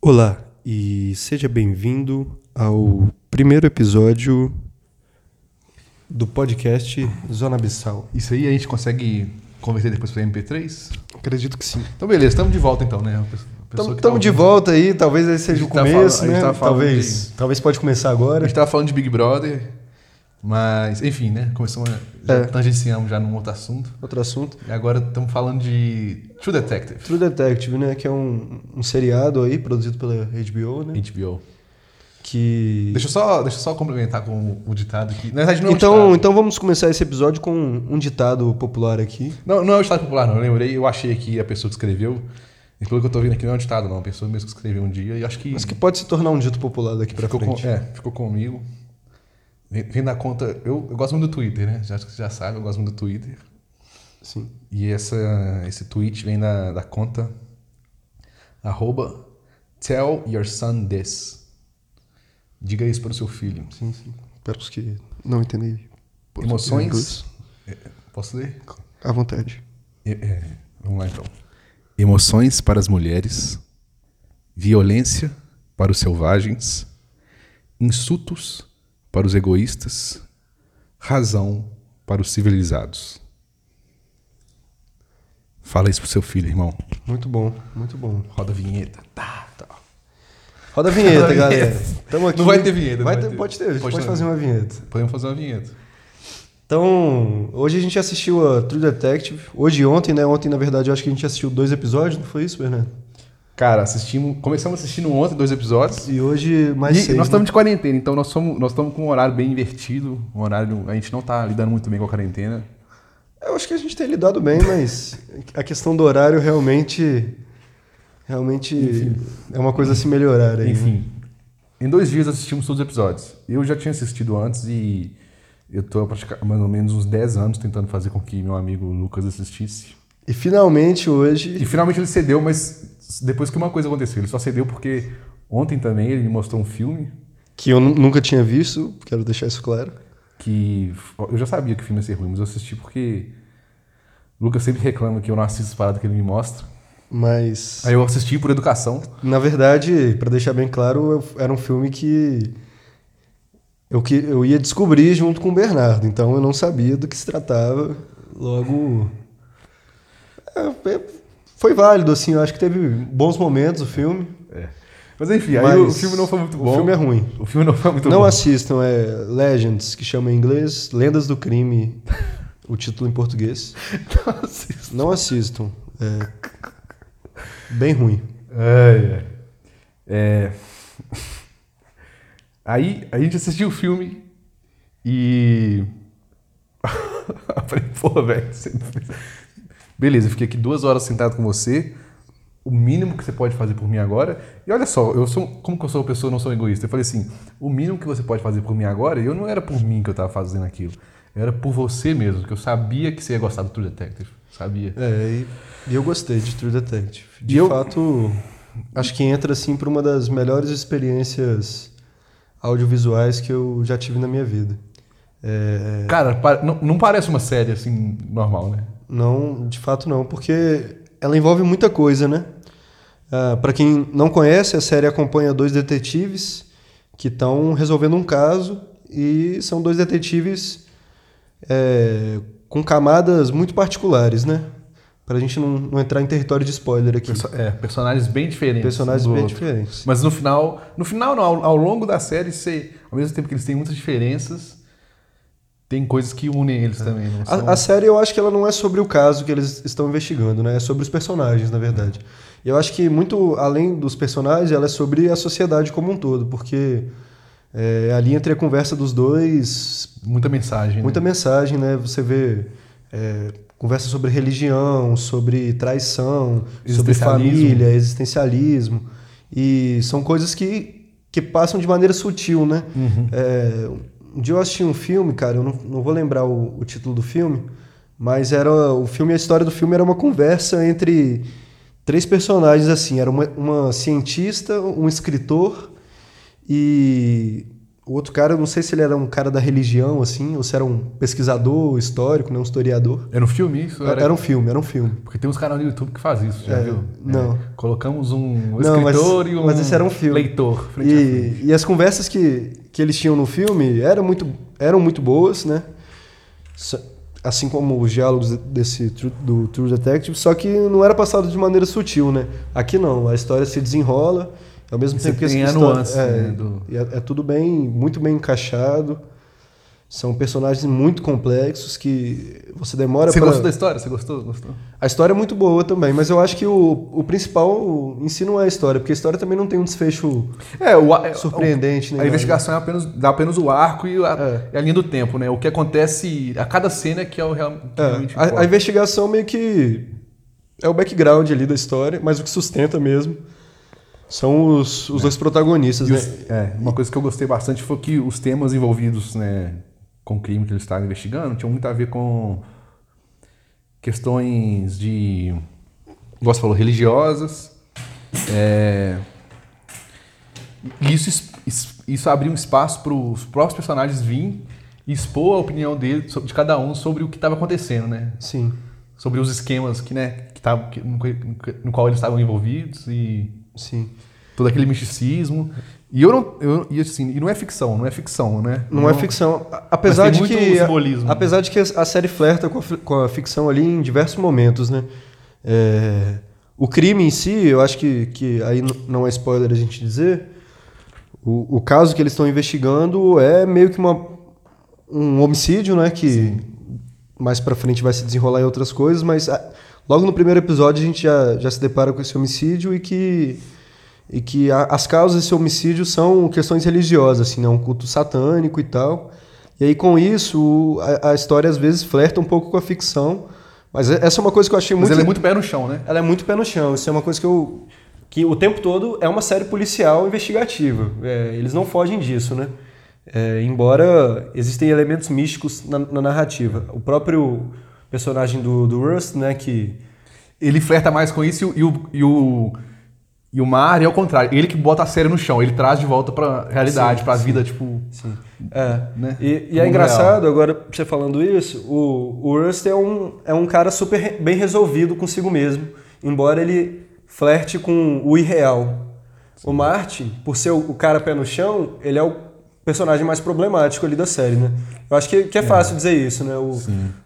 Olá e seja bem-vindo ao primeiro episódio do podcast Zona Abissal. Isso aí a gente consegue converter depois para MP3? Acredito que sim. Então, beleza, estamos de volta então, né? Estamos tá de volta aí, talvez esse seja o tá começo, falando- a né? tá falando talvez, de- talvez pode começar A agora. gente tava falando de Big Brother, mas, enfim, né? Começamos. Já É. tangenciamos já num outro assunto. Outro assunto. E agora estamos falando de True Detective. True Detective, né? Que é um, um seriado aí produzido pela HBO, né? HBO. Que... Deixa eu só, deixa eu só complementar com o ditado aqui. Na verdade, não é um Então, ditado. então vamos começar esse episódio com um ditado popular aqui. Não, não é um ditado popular, não. Eu lembrei, eu achei aqui a pessoa que escreveu. E pelo que eu tô vendo aqui, não é um ditado, não. A pessoa mesmo que escreveu um dia e acho que. Mas que pode se tornar um dito popular daqui pra ficou, com, frente. é, ficou comigo. Vem da conta. Eu, eu gosto muito do Twitter, né? Já, já sabe, eu gosto muito do Twitter. Sim. E essa, esse tweet vem da, da conta arroba tell your son this. Diga isso para o seu filho. Sim, sim. Para os que não entendem Emoções. É, Posso ler? À vontade. É, é, vamos lá então. Emoções para as mulheres, violência para os selvagens, insultos para os egoístas, razão para os civilizados. Fala isso pro seu filho, irmão. Muito bom, muito bom. Roda a vinheta. Tá, tá. Roda a vinheta, Roda a galera. vinheta. Tamo aqui. Não vai ter vinheta, Vai ter- ter. Pode ter, Pode pode, ter. fazer uma vinheta. Podemos fazer uma vinheta. Então, hoje a gente assistiu a True Detective. Hoje e ontem, né? Ontem, na verdade, eu acho que a gente assistiu dois episódios, não foi isso, Bernardo? Cara, assistimos, começamos assistindo ontem dois episódios. E hoje mais E seis. nós né? estamos de quarentena, então nós somos, nós estamos com um horário bem invertido. Um horário, a gente não tá lidando muito bem com a quarentena. Eu acho que a gente tem lidado bem, mas a questão do horário realmente. Realmente é uma coisa a se melhorar aí. né? Enfim, em dois dias assistimos todos os episódios. Eu já tinha assistido antes e eu tô há pratica- mais ou menos uns 10 anos tentando fazer com que meu amigo Lucas assistisse. E finalmente E hoje. finalmente ele cedeu, mas depois que uma coisa aconteceu, ele só cedeu porque ontem também ele me mostrou um filme Que eu nu- nunca tinha visto, quero deixar isso claro. que eu já sabia que o filme ia ser ruim, mas eu assisti porque o Lucas sempre reclama que eu não assisto as paradas que ele me mostra. Mas. Aí eu assisti por educação. Na verdade, pra deixar bem claro, eu- era um filme que eu, que eu ia descobrir junto com o Bernardo, então eu não sabia do que se tratava. Logo. é, é, foi válido, assim, eu acho que teve bons momentos o filme. Mas enfim, aí mas o filme não foi muito bom. O filme é ruim. O filme não foi muito não bom. assistam, é Legends, que chama em inglês, Lendas do Crime, o título em português. Não assisto. Não assistam. É bem ruim. Ai. É... Aí a gente assistiu o filme e. eu falei, pô, velho. você- Beleza, eu fiquei aqui duas horas sentado com você. O mínimo que você pode fazer por mim agora. E olha só, eu sou. Como que eu sou uma pessoa, não sou egoísta? Eu falei assim: o mínimo que você pode fazer por mim agora, eu não era por mim que eu tava fazendo aquilo. Era por você mesmo, que eu sabia que você ia gostar do True Detective. Sabia. É, e, e eu gostei de True Detective. De E eu- fato, acho que entra assim para uma das melhores experiências audiovisuais que eu já tive na minha vida. É, Cara, pa- não, não parece uma série assim, normal, né? Não, de fato não, porque ela envolve muita coisa, né? para quem não conhece, a série acompanha dois detetives que estão resolvendo um caso e são dois detetives é, com camadas muito particulares, né? Pra gente não, não entrar em território de spoiler aqui. Perso- é, personagens bem diferentes. Personagens bem outro. diferentes. Mas no final, no final não, ao, ao longo da série, você, ao mesmo tempo que eles têm muitas diferenças, tem coisas que unem eles também. Não são- A, a série eu acho que ela não é sobre o caso que eles estão investigando, né? É sobre os personagens, na verdade. E eu acho que muito além dos personagens, ela é sobre a sociedade como um todo, porque é, ali entre a conversa dos dois, Muita mensagem. né? muita mensagem, né? Você vê é, conversa sobre religião, sobre traição, sobre família, existencialismo. E são coisas que, que passam de maneira sutil, né? Uhum. É, um dia eu assisti um filme, cara, eu não, não vou lembrar o, o título do filme, mas era o filme, a história do filme era uma conversa entre três personagens assim, era uma, uma cientista, um escritor e o outro cara, eu não sei se ele era um cara da religião, assim, ou se era um pesquisador histórico, né, um historiador. Era um filme isso? Era, era um filme, era um filme. Porque tem uns canais no YouTube que faz isso, já É, viu? não. É, colocamos um Não, mas- escritor e um, mas esse era um filme. leitor. E, e as conversas que, que eles tinham no filme eram muito, eram muito boas, né? Assim como os diálogos desse do True Detective, só que não era passado de maneira sutil, né? Aqui não, a história se desenrola, ao mesmo Você tempo que tem a nuance, é, né, do- é, é tudo bem, muito bem encaixado. São personagens muito complexos que você demora Você pra... gostou da história? Você gostou? Gostou? A história é muito boa também, mas eu acho que o, o principal em si não é a história, porque a história também não tem um desfecho É, o, é, surpreendente, né? A investigação é apenas, dá apenas o arco e a, É. a linha do tempo, né? O que acontece a cada cena que é o real, que É, realmente a, a investigação meio que é o background ali da história, mas o que sustenta mesmo são os, os dois protagonistas, né? os- é, uma coisa que eu gostei bastante foi que os temas envolvidos né, com o crime que eles estavam investigando tinham muito a ver com questões de, igual você falou, religiosas. é, isso, isso abriu um espaço para os próprios personagens virem e expor a opinião dele, de cada um sobre o que estava acontecendo, né? Sim, Sobre os esquemas que, né, que tavam, que- no, no qual eles estavam envolvidos e sim. todo aquele misticismo. E eu não, eu, e assim, e não é ficção, não é ficção, né? Não, é ficção. A- Apesar Mas de que. simbolismo. Apesar de que a série flerta com a, com a ficção ali em diversos momentos, né? É, o crime em si, eu acho que, que aí não é spoiler a gente dizer. O, o caso que eles estão investigando é meio que uma, um homicídio, né? Que mais pra frente vai se desenrolar em outras coisas, mas ah, logo no primeiro episódio a gente já, já se depara com esse homicídio e que e que a- as causas desse homicídio são questões religiosas, assim, né? um culto satânico e tal. E aí com isso a, a história às vezes flerta um pouco com a ficção, mas é- essa é uma coisa que eu achei Mas muito ele é muito pé no chão, né? ela é muito pé no chão. Isso é uma coisa que eu. que o tempo todo é uma série policial investigativa. É, eles não fogem disso, né? É, embora existem elementos místicos na, na narrativa. O próprio personagem do, do Rust, né? Que. Ele flerta mais com isso e o, e o, e o Mario é o contrário. Ele que bota a série no chão, ele traz de volta pra realidade, Sim, pra sim. vida, tipo. Sim. É. Né? E, e é engraçado, agora você falando isso, o, o Rust é um, é um cara super bem resolvido consigo mesmo, embora ele flerte com o irreal. O Martin, por ser o, o cara pé no chão, ele é o personagem mais problemático ali da série, né? Eu acho que, que é fácil dizer isso, né? O,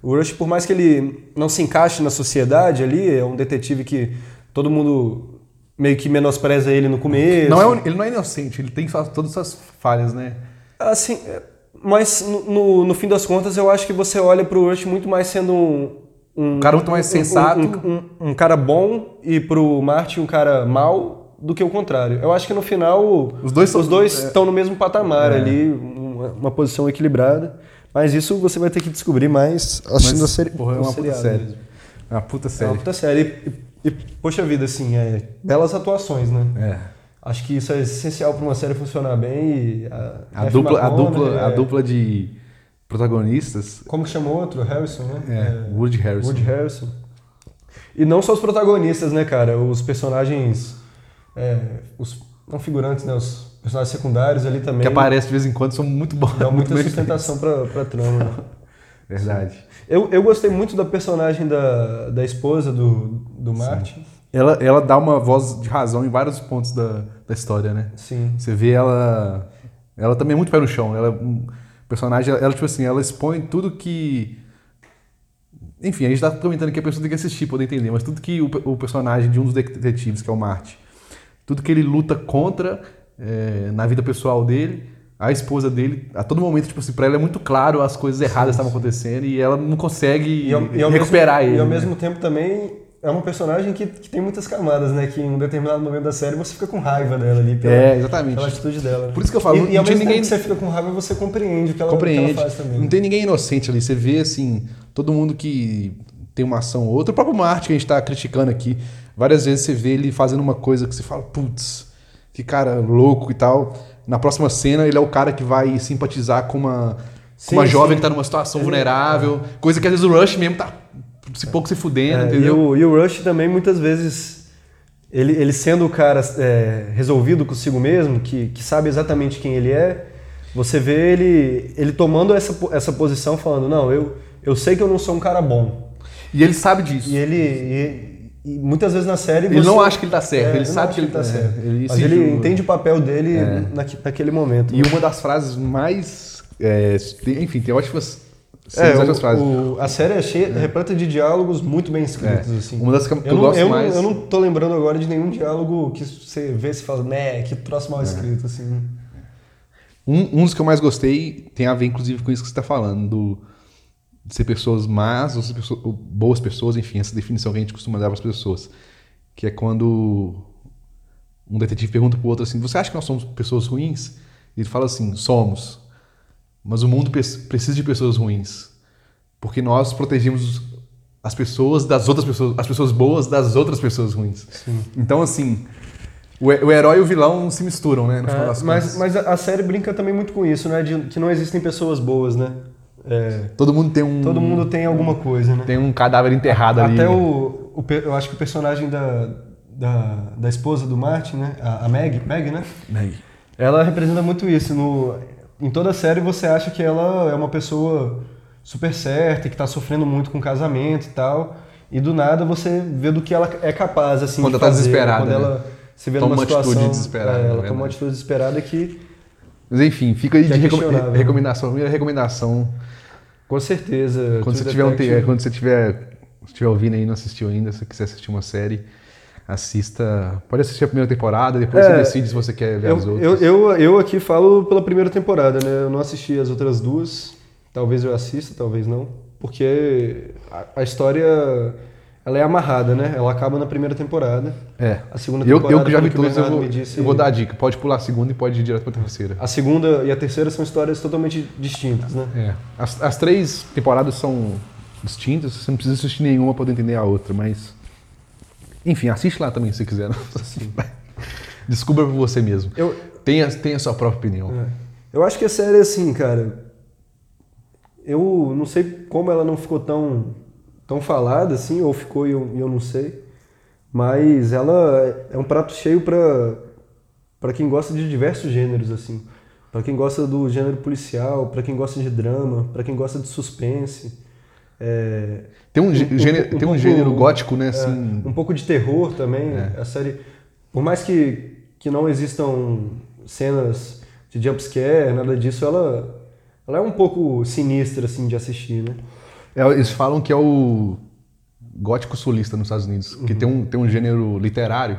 o Rush, por mais que ele não se encaixe na sociedade ali, é um detetive que todo mundo meio que menospreza ele no começo. Não é, ele não é inocente, ele tem todas essas falhas, né? Assim, é, mas no, no, fim das contas eu acho que você olha pro Rush muito mais sendo um. Um, Um cara muito mais um- sensato. Um, um- um cara bom e pro Martin um cara mau do que o contrário. Eu acho que no final Os dois são- os dois é. estão no mesmo patamar É. ali, uma, uma posição equilibrada. Mas isso você vai ter que descobrir mais assistindo a série. Porra, é uma puta série. mesmo. É uma puta É série. uma puta série. E, e, poxa vida, assim, é, belas atuações, né? É. Acho que isso é essencial para uma série funcionar bem. E a, A dupla, a, dupla, a é- dupla de protagonistas Como que chamou outro? Harrison, né? é, Woody Harrison. Woody Harrison. E não só os protagonistas, né, cara? Os personagens. É, os não figurantes, né? Os personagens secundários ali também. Que aparece de vez em quando, são muito bons. Dão muita sustentação pra, pra trama. né? Verdade. Eu, eu gostei muito da personagem da, da esposa do, do Martin. Ela, ela dá uma voz de razão em vários pontos da, da história, né? Sim. Você vê ela. Ela também é muito pé no chão. Ela é um personagem, ela, tipo assim, ela expõe tudo que. Enfim, a gente tá comentando que a pessoa tem que assistir poder entender, mas tudo que o, o personagem de um dos detetives, que é o Marty, tudo que ele luta contra é, na vida pessoal dele, a esposa dele, a todo momento, tipo assim, pra ela é muito claro as coisas erradas estavam acontecendo e ela não consegue E ao, e ao recuperar mesmo, ele. E ao né? mesmo tempo também é uma personagem que, que tem muitas camadas, né? Que em um determinado momento da série você fica com raiva dela ali. Pela, É, exatamente. pela atitude dela. né? Por isso que eu falo, E, não- e ao mesmo ninguém- tempo que você fica com raiva, você compreende o que ela, o que compreende. ela faz também. Não tem ninguém inocente ali. Você vê, assim, todo mundo que tem uma ação ou outra. O próprio Marte, que a gente tá criticando aqui, várias vezes você vê ele fazendo uma coisa que você fala, putz, que cara louco e tal. Na próxima cena, ele é o cara que vai simpatizar com uma, com Sim, uma jovem sim. que tá numa situação Ele- vulnerável. Coisa que às vezes o Rush mesmo tá se pouco se fudendo, É, e, entendeu? o, e o Rush também, muitas vezes, ele, ele sendo o cara é, resolvido consigo mesmo, que, que sabe exatamente quem ele é, você vê ele, ele tomando essa, essa posição, falando, não, eu, eu sei que eu não sou um cara bom. E ele sabe disso. E ele. e- e muitas vezes na série. Ele você- não acha que ele tá certo, ele não sabe que ele tá é, certo. ele Mas ele julga. entende o papel dele naque- naquele momento. E uma das frases mais. é, enfim, tem ótimas. É, o- frases. o- a série é cheia, repleta de diálogos muito bem escritos, É. assim. Uma das que eu não, gosto eu mais- eu não tô lembrando agora de nenhum diálogo que você vê e fala, né, que troço É. mal escrito, assim. Um, um dos que eu mais gostei tem a ver, inclusive, com isso que você está falando, do, ser pessoas más ou ser pessoas- ou boas pessoas, enfim, essa definição que a gente costuma dar para as pessoas. Que é quando um detetive pergunta para o outro assim: Você acha que nós somos pessoas ruins? E ele fala assim: Somos. Mas o mundo precisa de pessoas ruins. Porque nós protegemos as pessoas das outras pessoas, as pessoas boas das outras pessoas ruins. Então, assim, o, he- o herói e o vilão se misturam, né? No final É, das mas contas. mas a, a série brinca também muito com isso, né? De que não existem pessoas boas, né? É, Todo mundo tem um. todo mundo tem alguma coisa, né? tem um cadáver enterrado ali. Até o, o pe- Eu acho que o personagem da, da, da esposa do Martin, né? A, a Meg, Meg, né? Meg. Ela representa muito isso. No, em toda a série você acha que ela é uma pessoa super certa, e que tá sofrendo muito com o casamento e tal. E do nada você vê do que ela é capaz, assim, Quando ela tá fazer, desesperada, Quando né? ela se vê Toma numa uma atitude situação... desesperada, é, é ela verdade. toma uma atitude desesperada que, Mas enfim, fica aí Que é de recom- né? recomendação. Primeira recomendação. com certeza... Quando você, tiver um te- é, quando você tiver, estiver ouvindo aí e não assistiu ainda, se quiser assistir uma série, assista. Pode assistir a primeira temporada, depois É, você decide se você quer ver Eu, as eu, outras. eu, eu aqui falo pela primeira temporada, né? Eu não assisti as outras duas. Talvez eu assista, talvez não. Porque a, a história ela é amarrada, né? Ela acaba na primeira temporada. É. A segunda Eu, temporada, eu que já vi que todas, eu vou, disse- eu vou dar a dica. Pode pular a segunda e pode ir direto pra terceira. A segunda e a terceira são histórias totalmente distintas, né? É. As, as três temporadas são distintas, você não precisa assistir nenhuma para poder entender a outra, mas. Enfim, assiste lá também se quiser. Descubra por você mesmo. Eu, Tenha, tenha a sua própria opinião. é. eu acho que a série, assim, cara. Eu não sei como ela não ficou tão, tão falada, assim, ou ficou e eu, eu não sei. Mas ela é um prato cheio pra, pra quem gosta de diversos gêneros, assim. Pra quem gosta do gênero policial, pra quem gosta de drama, pra quem gosta de suspense. É, Tem um, Um- gênero, um tem um pouco- gênero gótico, né? Assim, um pouco de terror também. É. A série, por mais que, que não existam cenas de jumpscare, nada disso, ela, ela é um pouco sinistra assim de assistir, né? É, eles falam que é o gótico sulista nos Estados Unidos, que tem um, tem um gênero literário.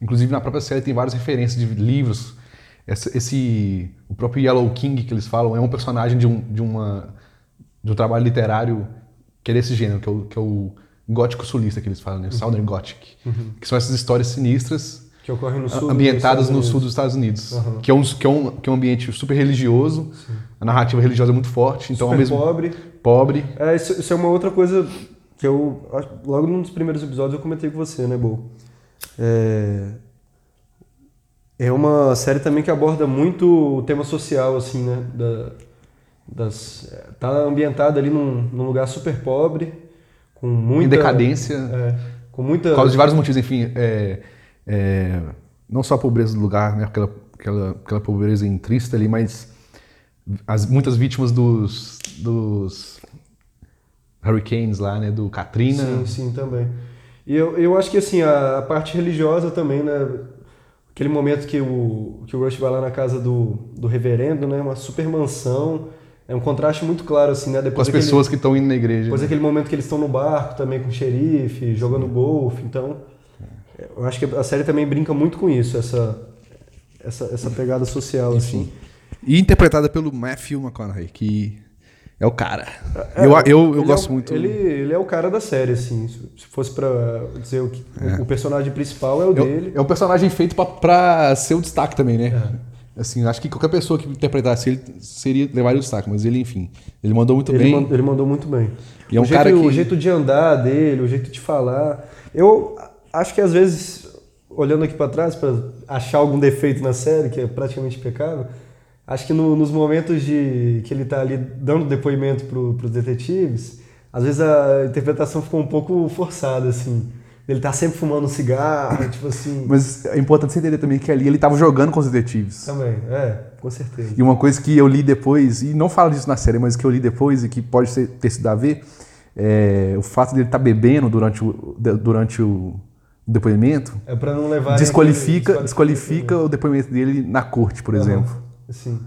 Inclusive na própria série tem várias referências de livros. Essa- esse, o próprio Yellow King que eles falam é um personagem de um, de uma, de um trabalho literário que é desse gênero, que é o, que é o gótico sulista que eles falam, né? Southern Gothic. Que são essas histórias sinistras Que ocorre no sul. ambientadas no sul dos Estados Unidos, Uhum. que, é um, que, é um, que é um ambiente super religioso, a narrativa religiosa é muito forte, então ao Unidos. mesmo Super pobre. Pobre. É, isso, isso é uma outra coisa que eu. Logo num dos primeiros episódios eu comentei com você, né, Bo? É, é uma série também que aborda muito o tema social, assim, né? Da, das, tá ambientada ali num, num lugar super pobre, com muita. em decadência, É, com muita. por causa de vários motivos, enfim, é, é, não só a pobreza do lugar, né, aquela, aquela, aquela pobreza intrínseca ali, mas as, muitas vítimas dos, dos hurricanes lá, né, do Katrina. Sim, sim, também. E eu, eu acho que assim, a, a parte religiosa também, né? Aquele momento que o, que o Rush vai lá na casa do, do reverendo, né? Uma super mansão. É um contraste muito claro, assim, né? com Depois as daquele- pessoas que estão indo na igreja. Depois né? daquele momento que eles estão no barco também com o xerife, jogando golfe. Então, eu acho que a série também brinca muito com isso, essa, essa, essa pegada social, assim. E interpretada pelo Matthew McConaughey, que é o cara. É, eu eu, eu ele gosto é o- muito. Ele, ele é o cara da série, assim. Se se fosse pra dizer o que. O personagem principal é o É, dele. é um personagem feito pra, pra ser o destaque também, né? Assim, acho que qualquer pessoa que interpretasse ele seria levaria o destaque, mas ele, enfim, ele mandou muito Ele, bem. man- ele mandou muito bem. E é um o, jeito, cara que- o jeito de andar dele, o jeito de falar. Eu acho que às vezes, olhando aqui pra trás, pra achar algum defeito na série, que é praticamente impecável, acho que no- nos momentos de que ele tá ali dando depoimento pro, pros detetives, às vezes a interpretação ficou um pouco forçada, assim. Ele tá sempre fumando um cigarro, tipo assim. Mas é importante você entender também que ali ele tava jogando com os detetives. Também, é, com certeza. E uma coisa que eu li depois, e não falo disso na série, mas que eu li depois e que pode ser, ter sido a ver, é o fato dele estar tá bebendo durante o, durante o depoimento. É para não levar. Desqualifica, aquele, desqualifica o depoimento dele na corte, por uhum. exemplo. Sim.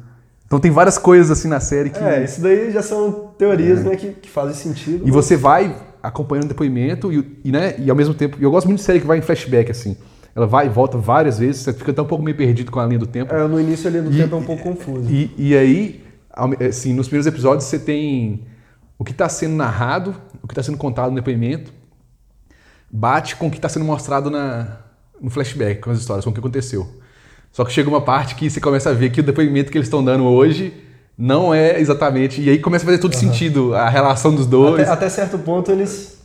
Então tem várias coisas assim na série que. É, isso daí já são teorias é. né, que, que fazem sentido. E mas... você vai acompanhando o depoimento e, e, né, e ao mesmo tempo. E eu gosto muito de série que vai em flashback, assim. Ela vai e volta várias vezes, você fica até um pouco meio perdido com a linha do tempo. É, no início a linha do e, tempo é um pouco confusa. E, e aí, assim, nos primeiros episódios você tem o que está sendo narrado, o que está sendo contado no depoimento, bate com o que está sendo mostrado na, no flashback, com as histórias, com o que aconteceu. Só que chega uma parte que você começa a ver que o depoimento que eles estão dando hoje não é exatamente. E aí começa a fazer todo uhum. sentido a relação dos dois. Até, até, certo ponto eles.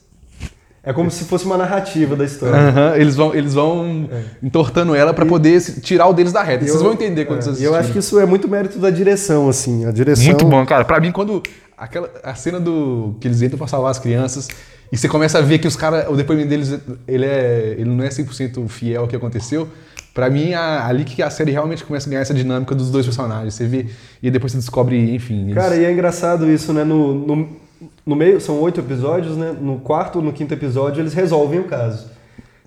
É como se fosse uma narrativa da história. Uhum. Eles vão, eles vão é. entortando ela para poder tirar o deles da reta. Eu, Vocês vão entender quando é. vocês E eu acho que isso é muito mérito da direção, assim. A direção. Muito bom, cara. Para mim, quando. Aquela, a cena do que eles entram para salvar as crianças e você começa a ver que os caras, o depoimento deles, ele, é, ele não é 100% fiel ao que aconteceu, Pra mim, a, ali que a série realmente começa a ganhar essa dinâmica dos dois personagens. Você vê e depois você descobre, enfim. Cara, e é engraçado isso, né? No, no, no meio, são oito episódios, né? No quarto ou no quinto episódio, eles resolvem o caso.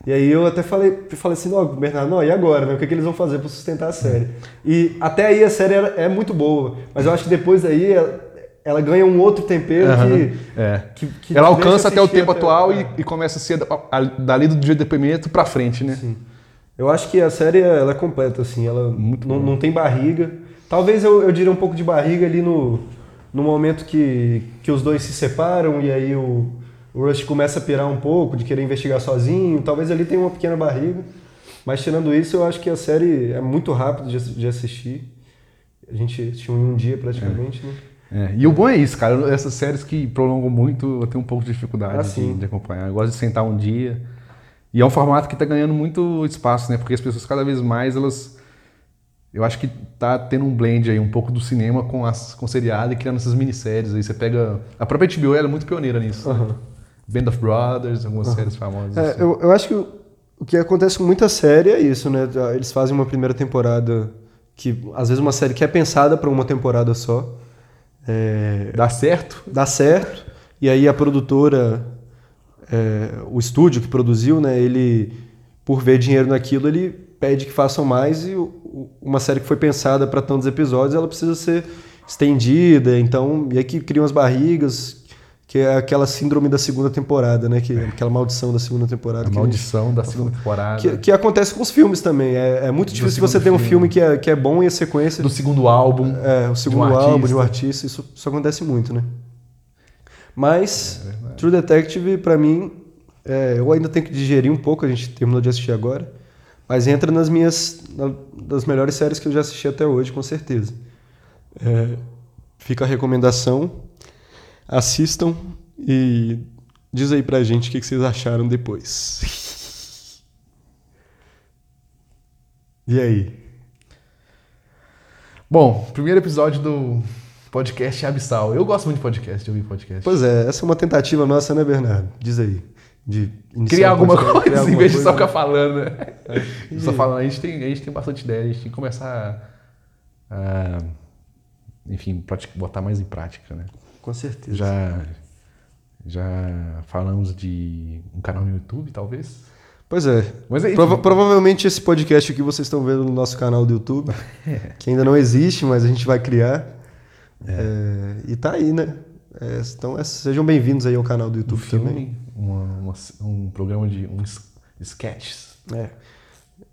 E aí eu até falei, falei assim, ó, Bernardo, não, e agora, né? O que, que eles vão fazer para sustentar a série? E até aí a série é, é muito boa, mas eu acho que depois aí ela, ela ganha um outro tempero uhum. que, é. que, que, Ela alcança até o tempo até, atual é. e, e, começa a ser dali do dia de depoimento para frente, né? Sim. Eu acho que a série ela é completa, assim, ela Muito não, não tem barriga. Talvez eu, eu diria um pouco de barriga ali no, no momento que, que os dois se separam e aí o, o Rush começa a pirar um pouco, de querer investigar sozinho. Talvez ali tenha uma pequena barriga. Mas tirando isso, eu acho que a série é muito rápida de, de assistir. A gente assistiu em um dia praticamente, é. né? É. E o bom é isso, cara. Essas séries que prolongam muito, eu tenho um pouco de dificuldade ah, de, de, acompanhar. Eu gosto de sentar um dia e é um formato que está ganhando muito espaço, né? Porque as pessoas cada vez mais elas eu acho que tá tendo um blend aí um pouco do cinema com as com seriado e criando essas minisséries aí você pega a própria HBO ela é muito pioneira nisso. Uhum. Né? Band of Brothers, algumas uhum. séries famosas. É, assim. eu, eu acho que o, o que acontece com muita série é isso, né? Eles fazem uma primeira temporada que às vezes uma série que é pensada para uma temporada só. É, dá certo? Dá certo. E aí a produtora é, o estúdio que produziu, né, ele, por ver dinheiro naquilo, ele pede que façam mais e uma série que foi pensada para tantos episódios, ela precisa ser estendida, então, e aí que criam as barrigas, que é aquela síndrome da segunda temporada, né? Que, é. Aquela maldição da segunda temporada. A maldição gente, da segunda temporada. Que, que, acontece com os filmes também. É, é muito difícil você ter um filme que é, que é bom e a sequência. Do segundo álbum. É, o segundo de um álbum de um artista. Isso, isso acontece muito, né? Mas é True Detective, para mim, é, eu ainda tenho que digerir um pouco, a gente terminou de assistir agora, mas entra nas minhas na, das melhores séries que eu já assisti até hoje, com certeza. É, fica a recomendação, assistam e diz aí pra gente o que, que vocês acharam depois. e aí? Bom, primeiro episódio do Podcast abissal. Eu gosto muito de podcast, de ouvir podcast. Pois é, essa é uma tentativa nossa, né, Bernardo? Diz aí. De criar alguma coisa, criar em vez de só ficar falando, né? É. Só falando, a gente, tem, a gente tem bastante ideia, a gente tem que começar a, enfim, botar mais em prática, né? Com certeza. Já, já falamos de um canal no YouTube, talvez? Pois é. Mas é Prova provavelmente esse podcast aqui vocês estão vendo no nosso canal do YouTube, que ainda não existe, mas a gente vai criar. É. É, e tá aí, né? É, então é, sejam bem-vindos aí ao canal do YouTube um filme, também. Uma, uma, um programa de uns sketches. É.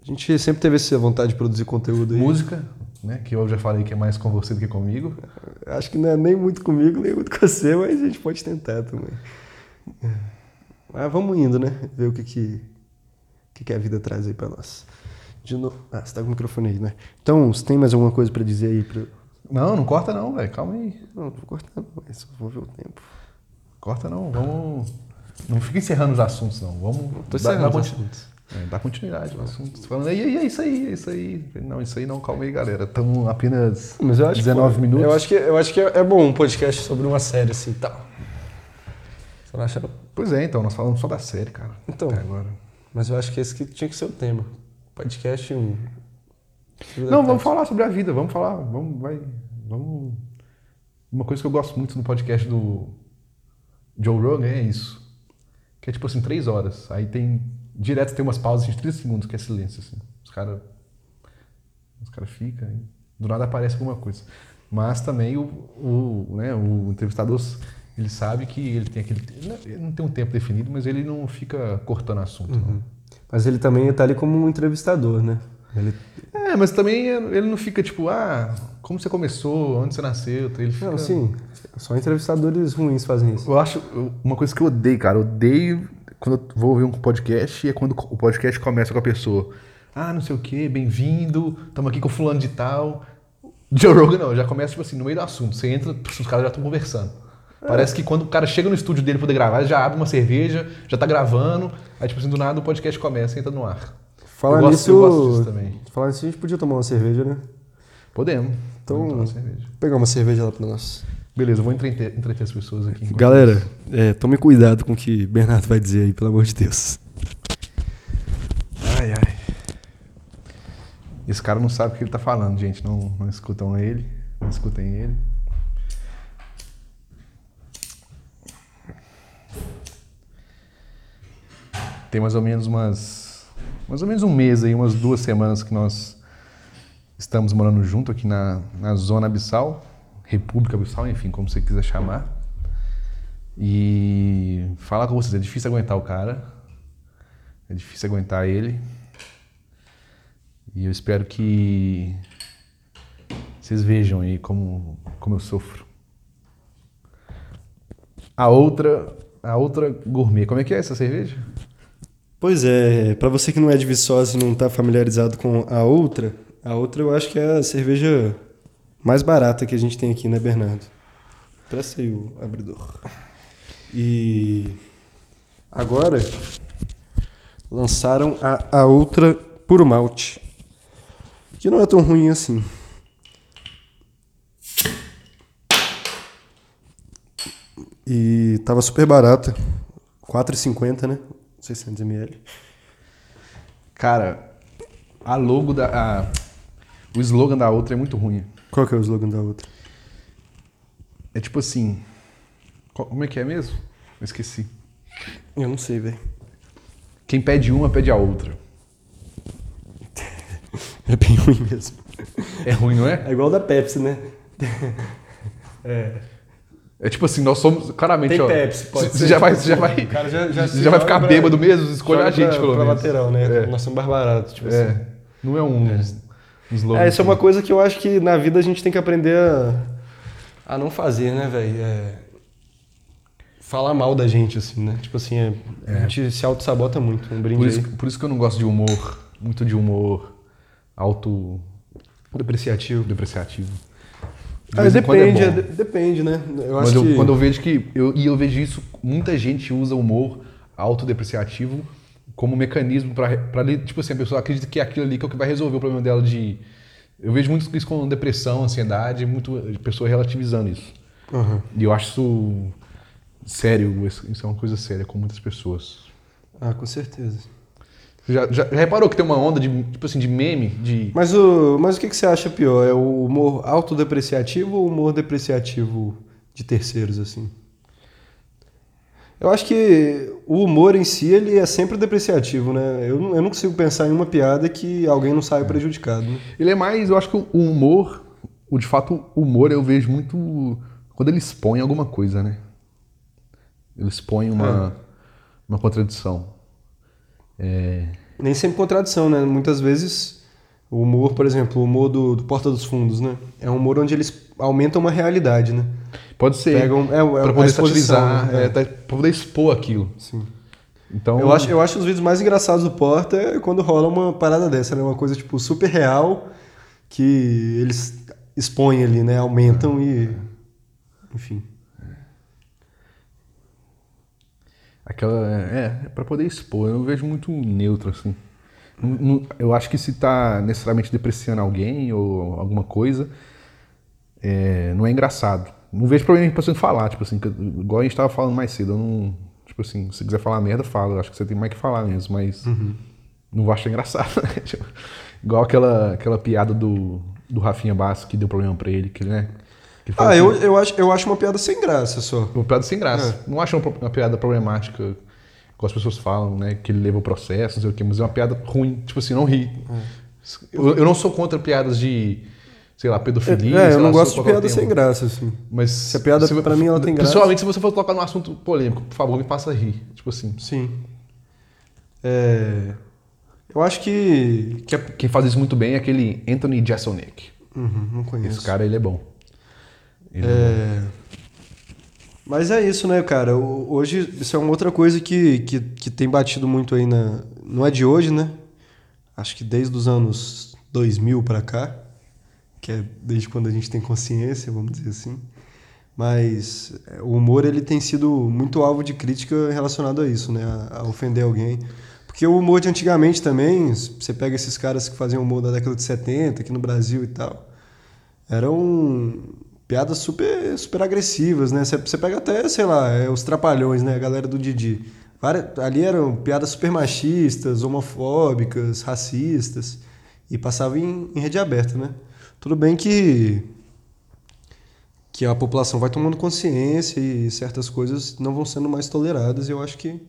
A gente sempre teve essa vontade de produzir conteúdo aí. Música, né? Que eu já falei que é mais com você do que comigo. Acho que não é nem muito comigo, nem muito com você, mas a gente pode tentar também. Mas vamos indo, né? Ver o que, que, que, que a vida traz aí para nós. De novo. Ah, você tá com o microfone aí, né? Então, você tem mais alguma coisa para dizer aí? Pra... Não, não corta não, velho. Calma aí. Não, não vou cortar não, só vou ver o tempo. Corta não, vamos. Não fica encerrando os assuntos, não. Vamos. Tô encerrando dar os assuntos. É, dá continuidade aos assuntos. Falando, e aí, é isso aí, é isso aí. Não, isso aí não, calma aí, galera. Estamos apenas Mas eu acho 19 que, minutos. Eu acho, que, eu acho que é bom um podcast sobre uma série assim e tal. Você não acha? Pois é, então, nós falamos só da série, cara. Então. Até agora. Mas eu acho que esse que tinha que ser o tema. Podcast um. Não, vamos falar sobre a vida, vamos falar, vamos, vai, vamos. Uma coisa que eu gosto muito no podcast do Joe Rogan é isso. Que é tipo assim, três horas. Aí tem. Direto tem umas pausas de 30 segundos, que é silêncio, assim. Os caras. Os caras ficam. Do nada aparece alguma coisa. Mas também o, o, né, o entrevistador, ele sabe que ele tem aquele. Ele não tem um tempo definido, mas ele não fica cortando assunto. não. Mas ele também tá ali como um entrevistador, né? Ele... É, mas também ele não fica tipo, ah, como você começou, onde você nasceu. Ele fica... Não, sim. Só entrevistadores ruins fazem isso. Eu acho uma coisa que eu odeio, cara. Eu odeio quando eu vou ouvir um podcast e é quando o podcast começa com a pessoa. Ah, não sei o quê, bem-vindo, estamos aqui com fulano de tal. Joe Rogan não, já começa tipo assim, no meio do assunto. Você entra, os caras já estão conversando. Parece que quando o cara chega no estúdio dele pra poder gravar, ele já abre uma cerveja, já tá gravando, aí tipo assim, do nada o podcast começa e entra no ar. Falar gosto, nisso. eu gosto disso também. Falar nisso, a gente podia tomar uma cerveja, né? Podemos. Então- Vamos tomar cerveja. Vou pegar uma cerveja lá pra nós. Beleza, eu vou entreter, entreter as pessoas aqui. Galera, é, tome cuidado com o que Bernardo vai dizer aí, pelo amor de Deus. Ai, ai. Esse cara não sabe o que ele tá falando, gente. Não, não escutam ele. Não escutem ele. Tem mais ou menos umas. Mais ou menos um mês aí, umas duas semanas que nós estamos morando junto aqui na, na Zona Abissal, República Abissal, enfim, como você quiser chamar. E falar com vocês, é difícil aguentar o cara. É difícil aguentar ele. E eu espero que vocês vejam aí como, como eu sofro. A outra, a outra gourmet, como é que é essa cerveja? Pois é, pra você que não é de Viçosa e não tá familiarizado com a outra, a outra eu acho que é a cerveja mais barata que a gente tem aqui, né, Bernardo? Presta aí o abridor. E agora lançaram a, a outra puro malte, que não é tão ruim assim. E tava super barata, 4,50, né? 600 ml. Cara, a logo da. a- o slogan da outra é muito ruim. Qual que é o slogan da outra? É tipo assim. co- Como é que é mesmo? Eu esqueci. Eu não sei, velho. Quem pede uma, pede a outra. É bem ruim mesmo. É ruim, não é? É igual da Pepsi, né? É tipo assim, nós somos. Claramente, Tem ó. Pepsi, pode Você ser. já vai. Você já vai, O cara já- já já vai ficar pra- bêbado mesmo, escolhe a gente, pra, pelo pra menos. lateral, né? É. Nós somos mais baratos, tipo assim. É. Não é um, um slogan. É, isso é uma assim. coisa que eu acho que na vida a gente tem que aprender a, a não fazer, né, velho? É, falar mal da gente, assim, né? Tipo assim, é, a gente se auto-sabota muito. Um brinde Por isso, por isso que eu não gosto de humor, muito de humor auto Depreciativo. depreciativo. De Ah, vez em quando depende, é é de- depende, né? Eu acho eu- que... quando eu vejo que. Eu, e eu vejo isso, muita gente usa humor autodepreciativo como mecanismo li- Tipo assim, a pessoa acredita que é aquilo ali que é o que vai resolver o problema dela de. Eu vejo muito isso com depressão, ansiedade, muito pessoa relativizando isso. Aham. E eu acho isso sério, isso é uma coisa séria com muitas pessoas. Ah, com certeza. Já, já, já reparou que tem uma onda de, tipo assim, de meme, de. Mas o, mas o que, que você acha pior? É o humor autodepreciativo ou o humor depreciativo de terceiros, assim? Eu acho que o humor em si, ele é sempre depreciativo, né? Eu, não- eu não consigo pensar em uma piada que alguém não saia prejudicado, né? Ele é mais, eu acho que o humor, o de fato, o humor eu vejo muito quando ele expõe alguma coisa, né? Ele expõe uma, uma contradição. É, Nem sempre contradição, né? Muitas vezes o humor, por exemplo, o humor do, do Porta dos Fundos, né? É um humor onde eles aumentam uma realidade, né? pode ser. Pegam, é, é pra poder exposição, né? é, tá- pra poder expor aquilo. Sim. Então, Eu acho, eu acho os vídeos mais engraçados do Porta é quando rola uma parada dessa, né? Uma coisa, tipo, super real que eles expõem ali, né? Aumentam e... Enfim. Aquela. É, é pra poder expor. Eu vejo muito neutro, assim. Não- não- eu acho que se tá necessariamente depreciando alguém ou alguma coisa, é, não é engraçado. Não vejo problema em pessoa falar, tipo assim, que- igual a gente tava falando mais cedo. Eu não, Tipo assim, se quiser falar merda, fala. Eu acho que você tem mais que falar mesmo, mas Uhum. não vou achar engraçado, né? Tipo, igual aquela, aquela piada do, do Rafinha Basso que deu problema pra ele, que, né? Ele falou Ah, que- eu, eu, acho, eu acho uma piada sem graça só. Uma piada sem graça. Não acho uma, uma piada problemática, como as pessoas falam, né? Que ele leva o processo, não sei o quê, mas é uma piada ruim. Tipo assim, não ri. Eu, eu não sou contra piadas de, sei lá, pedofilia. É, sei eu não lá, gosto de piada sem graça, assim. Mas Se a piada, pra mim, ela tem graça. Principalmente se você for tocar num assunto polêmico, por favor, me faça rir. Tipo assim. Sim. É, eu acho que. que é- Quem faz isso muito bem é aquele Anthony Jeselnik. Uhum, não conheço. Esse cara, ele é bom. É É, Mas é isso, né, cara? Hoje, isso é uma outra coisa que, que, que tem batido muito aí na. Não é de hoje, né? Acho que desde os anos 2000 pra cá, que é desde quando a gente tem consciência, vamos dizer assim. Mas é, o humor ele tem sido muito alvo de crítica relacionado a isso, né? A, a ofender alguém. Porque o humor de antigamente também, você pega esses caras que faziam humor da década de 70 aqui no Brasil e tal, eram piadas super, super agressivas, né? Você pega até, sei lá, é, os Trapalhões, né? A galera do Didi. Várias- ali eram piadas super machistas, homofóbicas, racistas. E passava em, em rede aberta, né? Tudo bem que, que a população vai tomando consciência e certas coisas não vão sendo mais toleradas. E eu acho que,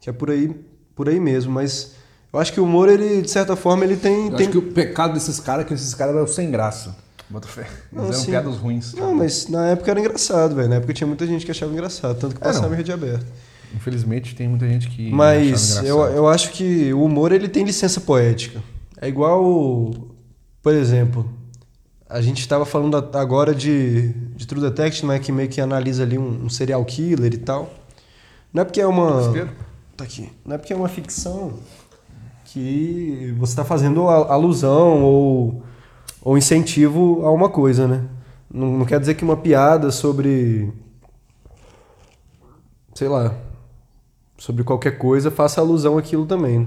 que é por aí, por aí mesmo. Mas eu acho que o humor, ele, de certa forma, ele tem... Eu tem... acho que o pecado desses caras é que esses caras eram sem graça. Bota fé. Não, eram sim. piadas ruins. Não, mas na época era engraçado, velho. Na época tinha muita gente que achava engraçado, tanto que É, passava não. em rede aberta. Infelizmente tem muita gente que Mas eu, eu acho que o humor ele tem licença poética. É igual, por exemplo, a gente estava falando agora de, de True Detective, né, que meio que analisa ali um, um serial killer e tal. Não é porque é uma. Desespero? Tá aqui. Não é porque é uma ficção que você está fazendo alusão ou, ou incentivo a uma coisa, né? Não, não quer dizer que uma piada sobre. Sei lá. Sobre qualquer coisa faça alusão àquilo também. né?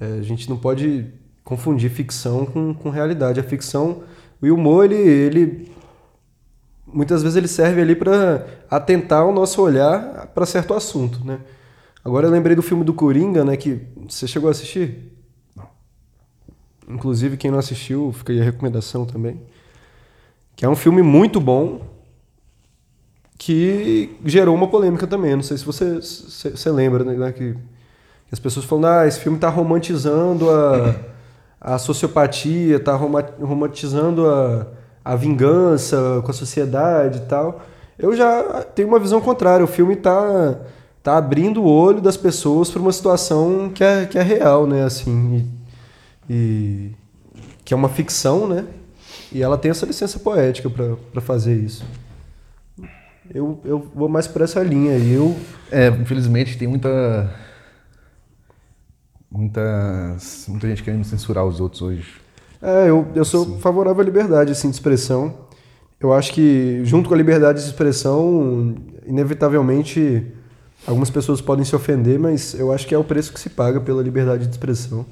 É, a gente não pode confundir ficção com, com realidade. A ficção. O humor, ele, ele muitas vezes ele serve ali para atentar o nosso olhar para certo assunto, né? Agora eu lembrei do filme do Coringa, né? Que você chegou a assistir? Inclusive quem não assistiu, fica aí a recomendação também. Que é um filme muito bom que gerou uma polêmica também. Não sei se você, se- você lembra, né? Que as pessoas falam, ah, esse filme está romantizando a, a sociopatia, está romantizando a, a vingança com a sociedade e tal. Eu já tenho uma visão contrária. O filme está tá abrindo o olho das pessoas para uma situação que é, que é real, né? Assim, e, que é uma ficção, né? E ela tem essa licença poética para fazer isso. Eu, eu vou mais por essa linha. Eu, É, infelizmente tem muita. Muitas, muita gente querendo censurar os outros hoje. É, eu, eu sou favorável à liberdade assim, de expressão. Eu acho que, junto com a liberdade de expressão, inevitavelmente, algumas pessoas podem se ofender, mas eu acho que é o preço que se paga pela liberdade de expressão.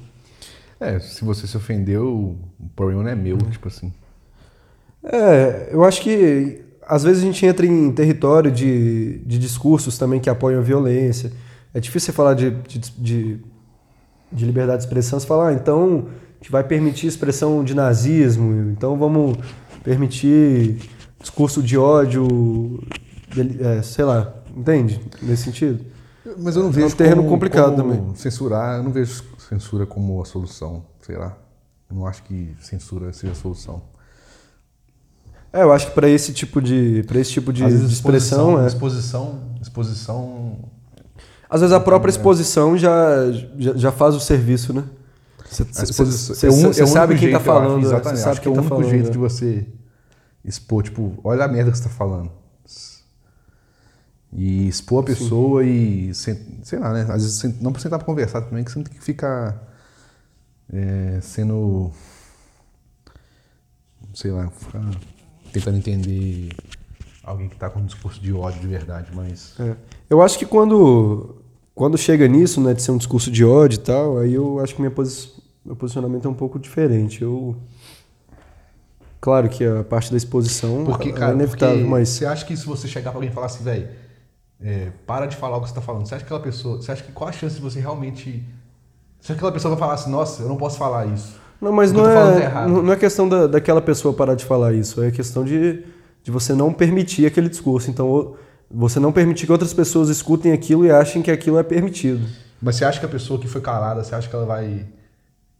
É, se você se ofendeu, o problema não é meu, tipo assim. É, eu acho que às vezes a gente entra em território de, de discursos também que apoiam a violência. É difícil você falar de, de, de, de liberdade de expressão, você falar, ah, então a gente vai permitir expressão de nazismo, então vamos permitir discurso de ódio, é, sei lá, entende? Nesse sentido. Mas eu não É um vejo terreno como- complicado como também. Censurar, eu não vejo censura como a solução, sei lá. Não acho que censura seja a solução. É, eu acho que para esse tipo de, para esse tipo de, de expressão, é. exposição, exposição Às vezes a própria exposição já, já, já faz o serviço, né? Você é é sabe quem tá jeito, acho, falando, né? Exatamente. Você sabe acho que é o tá único falando, jeito de você expor, tipo, olha a merda que você tá falando. E expor a pessoa e, sen- sei lá, né? Às vezes não pra sentar pra conversar também, que você não tem que ficar é, sendo, sei lá, ficar tentando entender alguém que tá com um discurso de ódio de verdade, mas... É. Eu acho que quando, quando chega nisso, né, de ser um discurso de ódio e tal, aí eu acho que minha posi meu posicionamento é um pouco diferente. Eu. Claro que a parte da exposição Porque, é cara, inevitável, porque mas. você acha que se você chegar pra alguém e falar assim, velho, é, para de falar o que você está falando. Você acha que aquela pessoa. Você acha que qual a chance de você realmente. Você acha que aquela pessoa vai falar assim, nossa, eu não posso falar isso? Não, mas não é, errado. não é questão da, daquela pessoa parar de falar isso, é questão de, de você não permitir aquele discurso. Então, você não permitir que outras pessoas escutem aquilo e achem que aquilo é permitido. Mas você acha que a pessoa que foi calada, você acha que ela vai.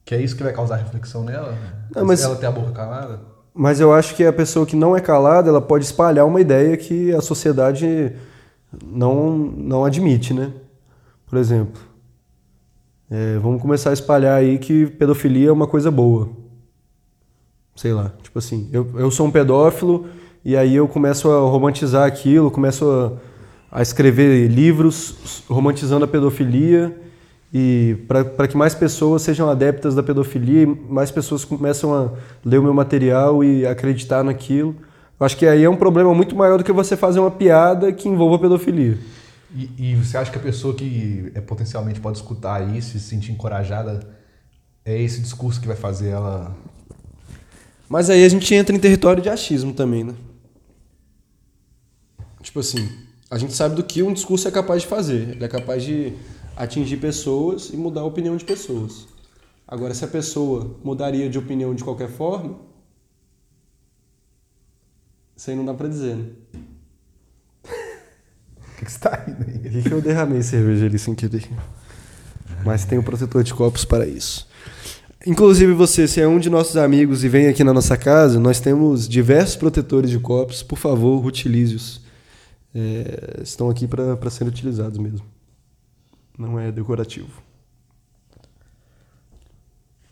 Que é isso que vai causar reflexão nela? Não, mas- Ela ter a boca calada? Mas eu acho que a pessoa que não é calada, ela pode espalhar uma ideia que a sociedade não, não admite, né? Por exemplo, é, vamos começar a espalhar aí que pedofilia é uma coisa boa. Sei lá, tipo assim, eu, eu sou um pedófilo e aí eu começo a romantizar aquilo, começo a, a escrever livros romantizando a pedofilia e para que mais pessoas sejam adeptas da pedofilia, mais pessoas começam a ler o meu material e acreditar naquilo. Eu acho que aí é um problema muito maior do que você fazer uma piada que envolva pedofilia. E, e você acha que a pessoa que é, potencialmente pode escutar isso e se sentir encorajada, é esse discurso que vai fazer ela. Mas aí a gente entra em território de achismo também, né? Tipo assim, a gente sabe do que um discurso é capaz de fazer. Ele é capaz de atingir pessoas e mudar a opinião de pessoas. Agora, se a pessoa mudaria de opinião de qualquer forma, isso aí não dá pra dizer, né? O que, que você tá rindo aí? O que, que eu derramei cerveja ali sem querer? Mas tem um protetor de copos para isso. Inclusive você, se é um de nossos amigos e vem aqui na nossa casa, nós temos diversos protetores de copos. Por favor, utilize-os. É, estão aqui para serem utilizados mesmo. Não é decorativo.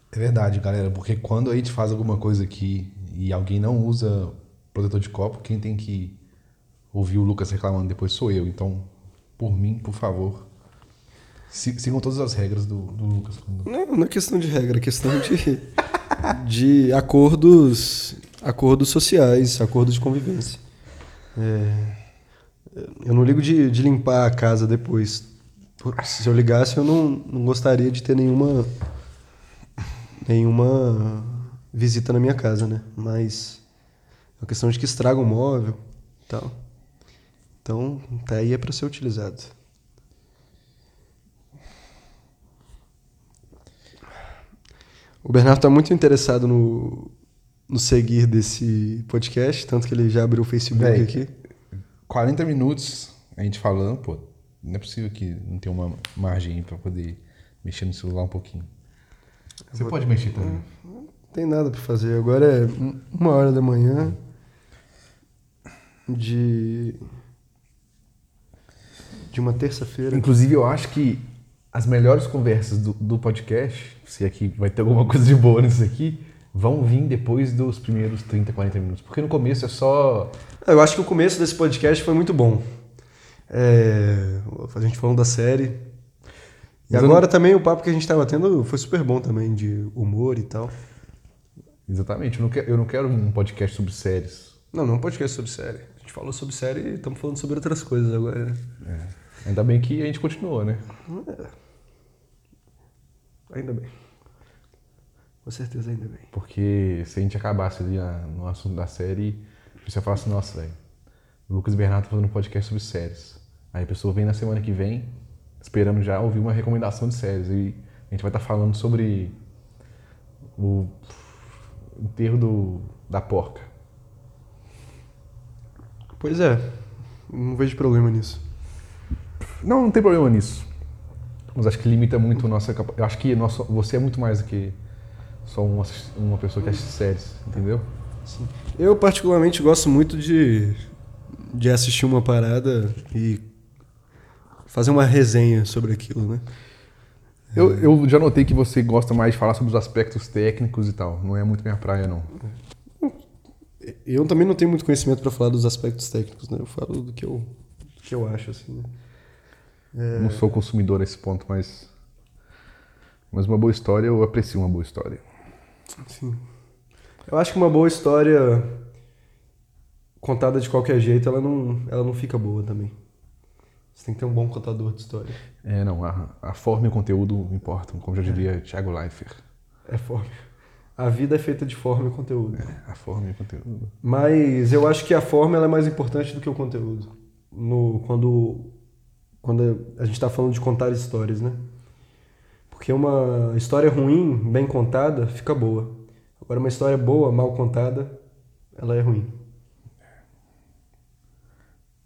É verdade, galera, porque quando a gente faz alguma coisa aqui e alguém não usa protetor de copo, quem tem que ouvir o Lucas reclamando depois sou eu. Então, por mim, por favor, si- sigam todas as regras do, do Lucas. Não, não é questão de regra, é questão de, de acordos, acordos sociais, acordos de convivência. É, eu não ligo de, de limpar a casa depois. Se eu ligasse, eu não, não gostaria de ter nenhuma nenhuma visita na minha casa, né? Mas é uma questão de que estraga o móvel e tal. Então, tá aí é para ser utilizado. O Bernardo está muito interessado no, no seguir desse podcast, tanto que ele já abriu o Facebook Véi, aqui. 40 minutos a gente falando, pô, não é possível que não tenha uma margem aí pra poder mexer no celular um pouquinho. Você pode mexer também. Não tem nada para fazer. Agora é um- uma hora da manhã de de uma terça-feira. Inclusive, eu acho que as melhores conversas do, do podcast, se aqui vai ter alguma coisa de boa nisso aqui, vão vir depois dos primeiros 30, 40 minutos. Porque no começo é só. Eu acho que o começo desse podcast foi muito bom. É, a gente falando da série. E eu agora também o papo que a gente estava tendo foi super bom também, de humor e tal. Exatamente, eu não quero, eu não quero um podcast sobre séries. Não, não é um podcast sobre série. A falou sobre série e estamos falando sobre outras coisas agora. né? Ainda bem que a gente continuou, né? Ainda bem. Com certeza, ainda bem. Porque se a gente acabasse ali a- no assunto da série, você ia falar assim, nossa, velho, o Lucas Bernardo tá fazendo um podcast sobre séries. Aí a pessoa vem na semana que vem, esperando já ouvir uma recomendação de séries. E a gente vai estar falando sobre o enterro do, da porca. Pois é, não vejo problema nisso. Não, não tem problema nisso. Mas acho que limita muito a nossa capacidade. Acho que nosso, você é muito mais do que só uma, uma pessoa que assiste séries, entendeu? Eu, particularmente, gosto muito de, de assistir uma parada e fazer uma resenha sobre aquilo, né? Eu, eu já notei que você gosta mais de falar sobre os aspectos técnicos e tal. Não é muito minha praia, não. Eu também não tenho muito conhecimento para falar dos aspectos técnicos, né? Eu falo do que eu, do que eu acho, assim. né? Não sou consumidor a esse ponto, mas. Mas uma boa história, eu aprecio uma boa história. Sim. Eu acho que uma boa história contada de qualquer jeito, ela não, ela não fica boa também. Você tem que ter um bom contador de história. É, não, a, a forma e o conteúdo importam, como já diria Thiago Leifert. É forma. A vida é feita de forma e conteúdo. A forma e o conteúdo. Mas eu acho que a forma é mais importante do que o conteúdo. No, quando quando a gente está falando de contar histórias, né? Porque uma história ruim, bem contada, fica boa. Agora, uma história boa, mal contada, ela é ruim.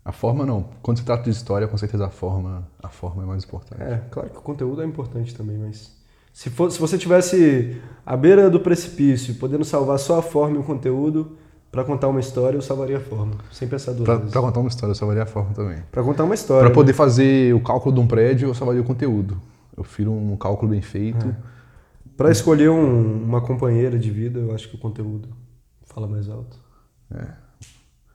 A forma não. Quando se trata de história, com certeza a forma, a forma é mais importante. É, claro que o conteúdo é importante também, mas se, for, se você tivesse à beira do precipício, podendo salvar só a forma e o conteúdo, para contar uma história, eu salvaria a forma, sem pensar duas vezes. pra contar uma história, eu salvaria a forma também. Pra contar uma história. Pra poder fazer o cálculo de um prédio, eu salvaria o conteúdo. Eu prefiro um cálculo bem feito. É. Pra escolher um- uma companheira de vida, eu acho que o conteúdo fala mais alto.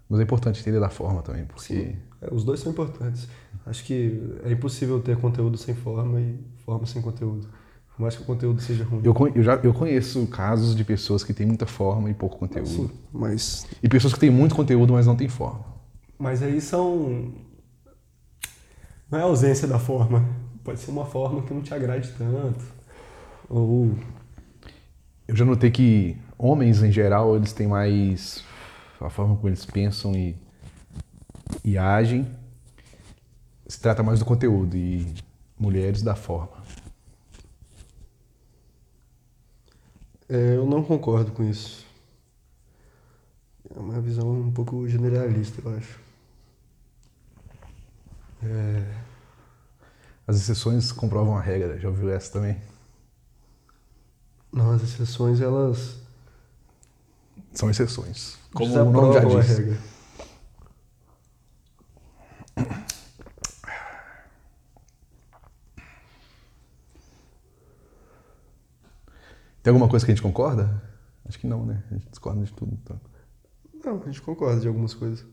Mas é importante entender da forma também, porque É, os dois são importantes. Acho que é impossível ter conteúdo sem forma e forma sem conteúdo. Por mais que o conteúdo seja ruim. eu, eu já, eu conheço casos de pessoas que têm muita forma e pouco conteúdo. Sim, mas, E pessoas que têm muito conteúdo, mas não têm forma. mas aí são. Não é a ausência da forma. Pode ser uma forma que não te agrade tanto. Ou. Eu já notei que homens, em geral, eles têm mais a forma como eles pensam e, e agem. Se trata mais do conteúdo e mulheres da forma. É, eu não concordo com isso. É uma visão um pouco generalista, eu acho. É, As exceções comprovam a regra. Já ouviu essa também? não, as exceções, elas São exceções. Como o nome já diz. Tem alguma coisa que a gente concorda? Acho que não, né? A gente discorda de tudo. Então. Não, a gente concorda de algumas coisas.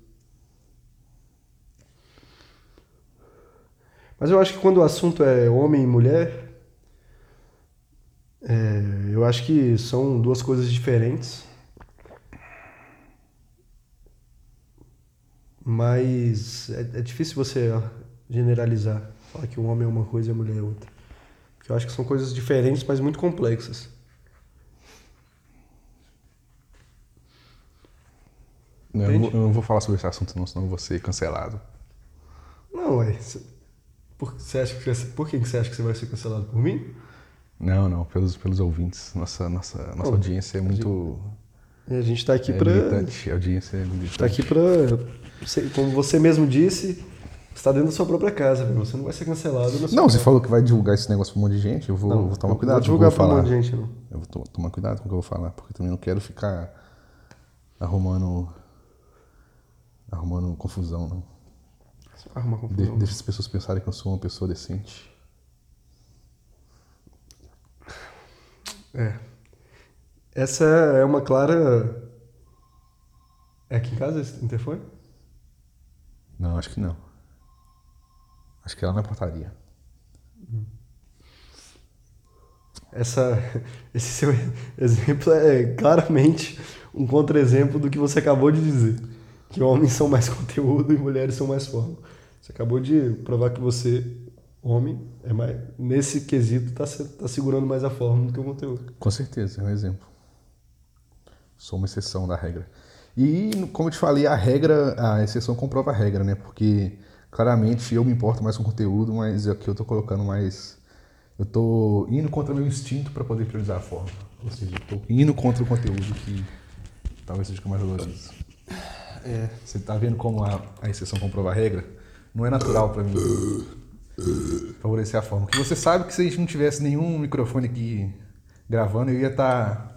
Mas eu acho que quando o assunto é homem e mulher, é, eu acho que são duas coisas diferentes. Mas é, é difícil você generalizar, falar que um homem é uma coisa e a mulher é outra. Porque eu acho que são coisas diferentes, mas muito complexas. Não, eu, não, vou- eu não vou falar sobre esse assunto, não, senão eu vou ser cancelado. Não, é. Por, você acha que, você- por que você acha que você vai ser cancelado por mim? Não, não, pelos, pelos ouvintes. Nossa, nossa, nossa Não, audiência é muito. A gente tá aqui é militante. A audiência é militante. Tá aqui você- Como você mesmo disse, você tá dentro da sua própria casa, velho. Você não vai ser cancelado Não, você casa. falou que vai divulgar esse negócio pra um monte de gente. Eu vou, Não, vou tomar cuidado Vou com o que divulgar vou pra um monte de gente, não. Eu vou to- tomar cuidado com o que eu vou falar, porque eu também não quero ficar arrumando. Arrumando confusão, não. Arruma De, confusão. deixa as pessoas pensarem que eu sou uma pessoa decente. É. Essa é uma clara. É aqui em casa esse interfone? Não, acho que não. Acho que ela na portaria. Essa, esse seu exemplo é claramente um contra-exemplo do que você acabou de dizer. Que homens são mais conteúdo e mulheres são mais forma. Você acabou de provar que você, homem, é mais, nesse quesito está tá segurando mais a forma do que o conteúdo. Com certeza, é um exemplo. Sou uma exceção da regra. E, como eu te falei, a regra, a exceção comprova a regra, né? Porque claramente eu me importo mais com conteúdo, mas aqui eu tô colocando mais. Eu tô indo contra meu instinto para poder priorizar a forma. Ou seja, eu tô indo contra o conteúdo que talvez seja o que eu mais valorizo. É. Você tá vendo como a, a exceção comprova a regra? Não é natural para mim favorecer a forma. Porque você sabe que se a gente não tivesse nenhum microfone aqui gravando, eu ia estar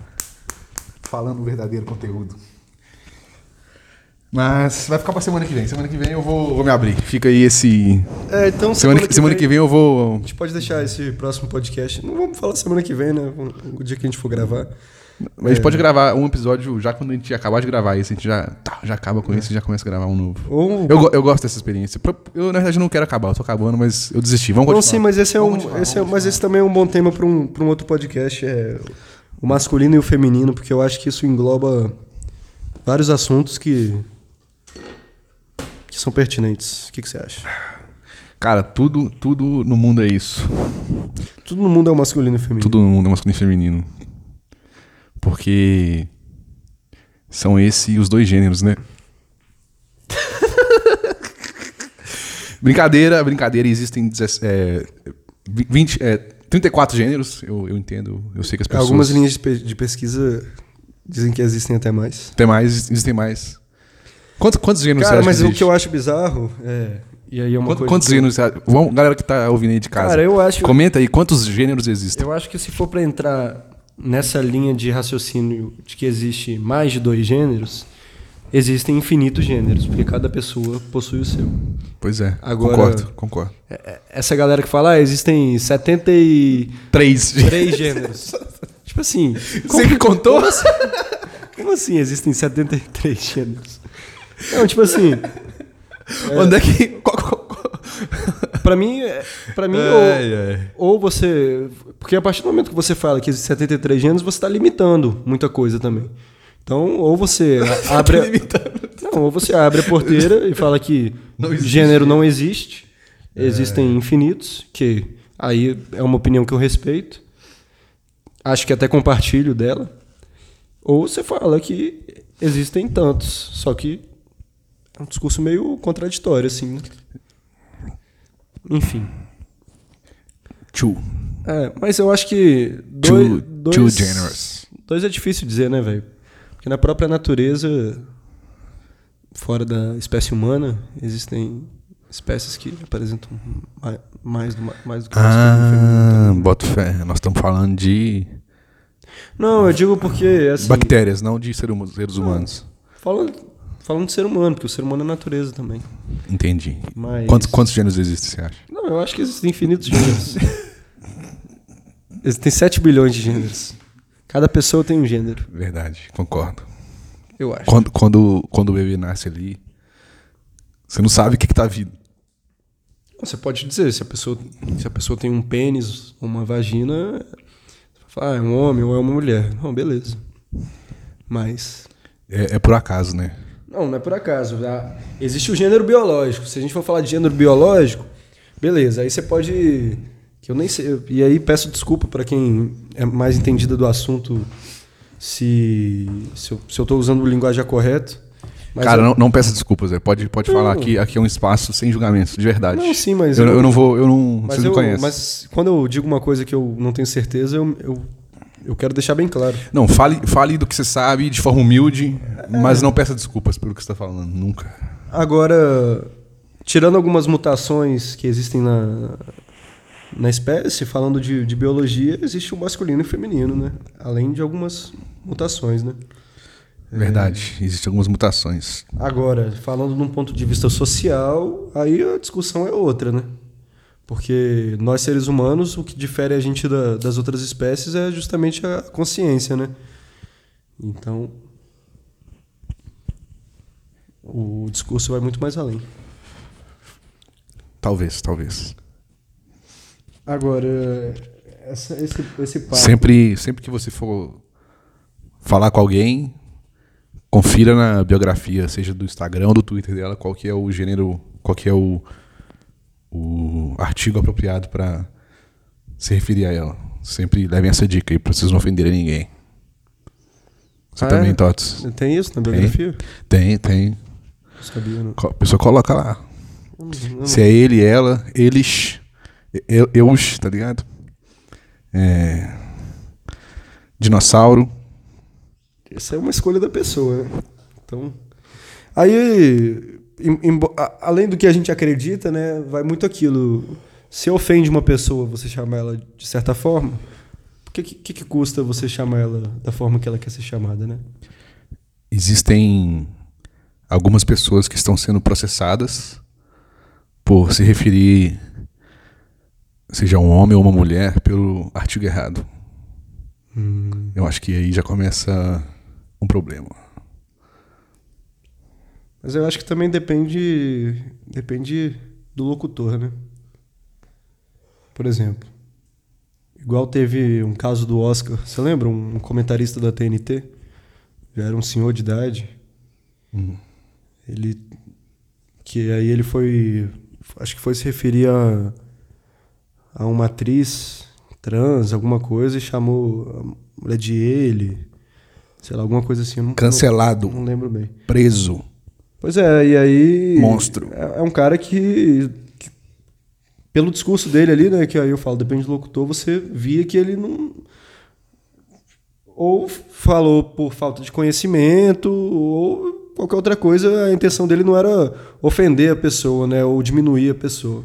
falando o verdadeiro conteúdo. Mas vai ficar pra semana que vem. Semana que vem eu vou, vou me abrir. Fica aí esse. É, então Semana, que, semana que vem eu vou. A gente pode deixar esse próximo podcast. Não vamos falar semana que vem, né? O dia que a gente for gravar. A gente pode gravar um episódio já quando a gente acabar de gravar esse. A gente já, tá, já acaba com esse e já começa a gravar um novo. Ou Eu, eu gosto dessa experiência. Eu, na verdade, não quero acabar, eu tô acabando, mas eu desisti. Vamos Não, continuar. sim, mas esse é Vamos um, continuar, esse é, mas esse também é um bom tema para um, pra um outro podcast, é o masculino e o feminino, porque eu acho que isso engloba vários assuntos que que são pertinentes. O que, que você acha? Cara, tudo, tudo no mundo é isso. Tudo no mundo é o masculino e feminino. Tudo no mundo é masculino e feminino. Porque são esses os dois gêneros, né? Brincadeira, brincadeira, existem 17, é, 20, é, 34 gêneros, eu, eu entendo, eu sei que as pessoas... Algumas linhas de, pe- de pesquisa dizem que existem até mais. Tem mais, existem mais. Quantos, quantos gêneros Cara, você acha mas que o existe? que eu acho bizarro é. E aí é uma Quantos, coisa. quantos que- gêneros? Vamos, galera que tá ouvindo aí de casa. Cara, eu acho. Comenta aí quantos gêneros existem. Eu acho que se for pra entrar nessa linha de raciocínio de que existe mais de dois gêneros, existem infinitos gêneros, porque cada pessoa possui o seu. Pois é, Agora- concordo, concordo. É- é- Essa galera que fala, ah, existem 73 Três. gêneros. tipo assim. Você que contou? Como assim, como assim existem 73 gêneros? Não, tipo assim. Onde é que... qual- qual- Pra mim, é- pra mim Ai, ou, ou você. Porque a partir do momento que você fala que existem 73 gêneros, você está limitando muita coisa também. Então, ou você abre. Não, ou você abre a porteira e fala que Não existe. gênero não existe, existem infinitos, que aí é uma opinião que eu respeito. Acho que até compartilho dela. Ou você fala que existem tantos, só que é um discurso meio contraditório, assim. né? Enfim. Two. É, mas eu acho que Two, dois, two dois, generous. dois é difícil dizer, né, velho? Porque na própria natureza, fora da espécie humana, existem espécies que apresentam ma- mais do, mais do que. Ah, bota fé. Nós estamos falando de Não, eu digo porque, assim, bactérias, não de hum- seres humanos. falando, falando de ser humano, porque o ser humano é natureza também. Entendi. Mas... Quantos, quantos gêneros existem, você acha? Não, eu acho que existem infinitos gêneros. existem 7 bilhões de gêneros. Cada pessoa tem um gênero, Verdade, concordo. eu acho. Quando, quando, quando o bebê nasce ali, você não sabe o que, que tá vindo. Você pode dizer, se a pessoa, se a pessoa tem um pênis ou uma vagina, você fala, ah, é um homem ou é uma mulher. Não, beleza. Mas. É, é por acaso, né? Não, não é por acaso. Ah, Existe o gênero biológico. Se a gente for falar de gênero biológico, beleza. Aí você pode. Que eu nem sei. E aí peço desculpa para quem é mais entendida do assunto se, se, eu, se eu tô usando o linguagem correto. Mas Cara, eu- não, não peça desculpas, Zé. Pode, pode Não. falar aqui. Aqui é um espaço sem julgamentos, de verdade. Não, sim, mas eu, eu- não vou. Eu não. Mas, Você não eu, conhece. mas quando eu digo uma coisa que eu não tenho certeza, eu, eu, eu quero deixar bem claro. Não, fale, fale do que você sabe de forma humilde, mas não peça desculpas pelo que você está falando. Nunca. Agora, tirando algumas mutações que existem na, na espécie, falando de, de biologia, existe o masculino e o feminino, né? Além de algumas mutações, né? Verdade. Existem algumas mutações. Agora, falando num ponto de vista social, aí a discussão é outra, né? Porque nós seres humanos, o que difere a gente da- das outras espécies é justamente a consciência, né? Então, o discurso vai muito mais além. Talvez, talvez. Agora, essa- esse, esse papo... Sempre, sempre que você for falar com alguém, confira na biografia, seja do Instagram ou do Twitter dela, qual que é o gênero, qual que é o, o artigo apropriado para se referir a ela. Sempre levem essa dica aí, pra vocês não ofenderem ninguém. Você Ah, também, é? Tots? Tem isso na biografia? Tem, tem. Não sabia, não. A pessoa coloca lá. Não, não- Se é ele, ela, eles, eu, eus, tá ligado? É, dinossauro. Essa é uma escolha da pessoa, né? Então, aí, em- embo- a- além do que a gente acredita, né, vai muito aquilo. Se ofende uma pessoa, você chama ela de certa forma, o que, que, que custa você chamar ela da forma que ela quer ser chamada, né? Existem algumas pessoas que estão sendo processadas por se referir, seja um homem ou uma mulher, pelo artigo errado. Eu acho que aí já começa um problema. Mas eu acho que também depende, depende do locutor, né? Por exemplo, igual teve um caso do Oscar, você lembra? Um comentarista da TNT, já era um senhor de idade. Ele que aí ele foi, acho que foi se referir a, a uma atriz trans, alguma coisa, e chamou a mulher de ele, sei lá, alguma coisa assim. Não, Cancelado, Não, não lembro bem. preso. Pois é, e aí. Monstro. É, é um cara que, pelo discurso dele ali, né, que aí eu falo, depende do locutor, você via que ele não ou falou por falta de conhecimento ou qualquer outra coisa, a intenção dele não era ofender a pessoa, né, ou diminuir a pessoa.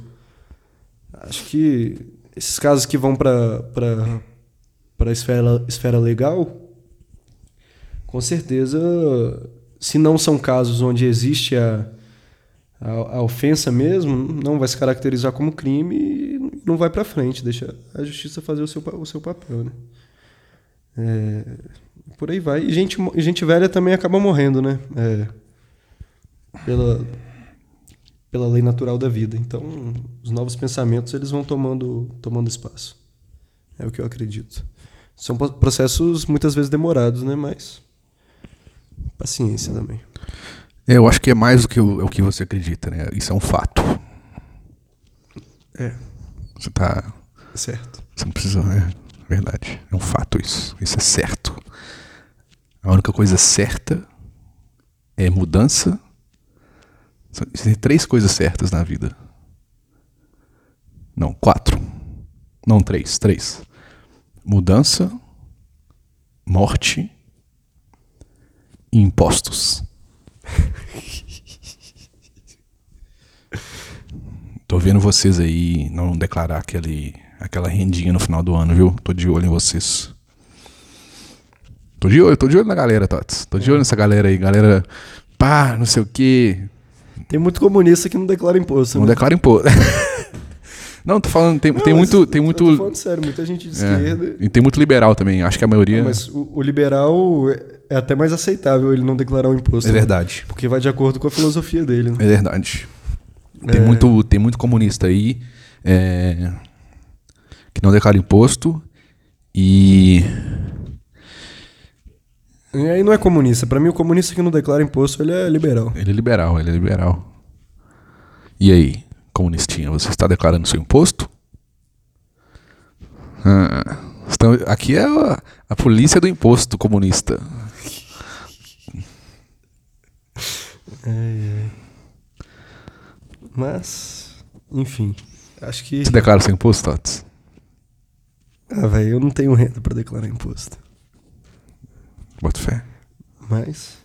Acho que esses casos que vão para para a esfera, esfera legal, com certeza, se não são casos onde existe a, a, a ofensa mesmo, não vai se caracterizar como crime e não vai para frente, deixa a justiça fazer o seu, o seu papel, né? É, por aí vai. E gente, gente velha também acaba morrendo, né? É, pela, pela lei natural da vida. Então, os novos pensamentos eles vão tomando, tomando espaço. É o que eu acredito. São processos muitas vezes demorados, né? Mas paciência também. É, eu acho que é mais do que o, é o que você acredita, né? Isso é um fato. É. Você tá. Certo. Você não precisa. É verdade. É um fato isso. Isso é certo. A única coisa certa é mudança. Tem três coisas certas na vida. Não, quatro. Não, três. Três. Mudança, morte impostos. Tô vendo vocês aí não declarar aquele, aquela rendinha no final do ano, viu? Tô de olho em vocês. Tô de olho, tô de olho na galera, Tots. Tô de olho nessa galera aí, galera. Pá, não sei o quê. Tem muito comunista que não declara imposto. Não né? declara imposto. não, tô falando, tem, Não, tem muito. Tem muito tô falando sério, muita gente de esquerda. é, e tem muito liberal também. Acho que a maioria. Não, mas o, o liberal é até mais aceitável ele não declarar o imposto. É né? verdade. Porque vai de acordo com a filosofia dele. Né? É verdade. Tem, É. muito, tem muito comunista aí é, que não declara imposto e. E aí não é comunista. Pra mim, o comunista que não declara imposto, ele é liberal. Ele é liberal, ele é liberal. E aí, comunistinha, você está declarando seu imposto? Ah, estão- aqui é a, a polícia do imposto comunista. Mas, enfim. Acho que. Você declara seu imposto, Tots? Ah, velho, eu não tenho renda pra declarar imposto. Bota fé. Mas.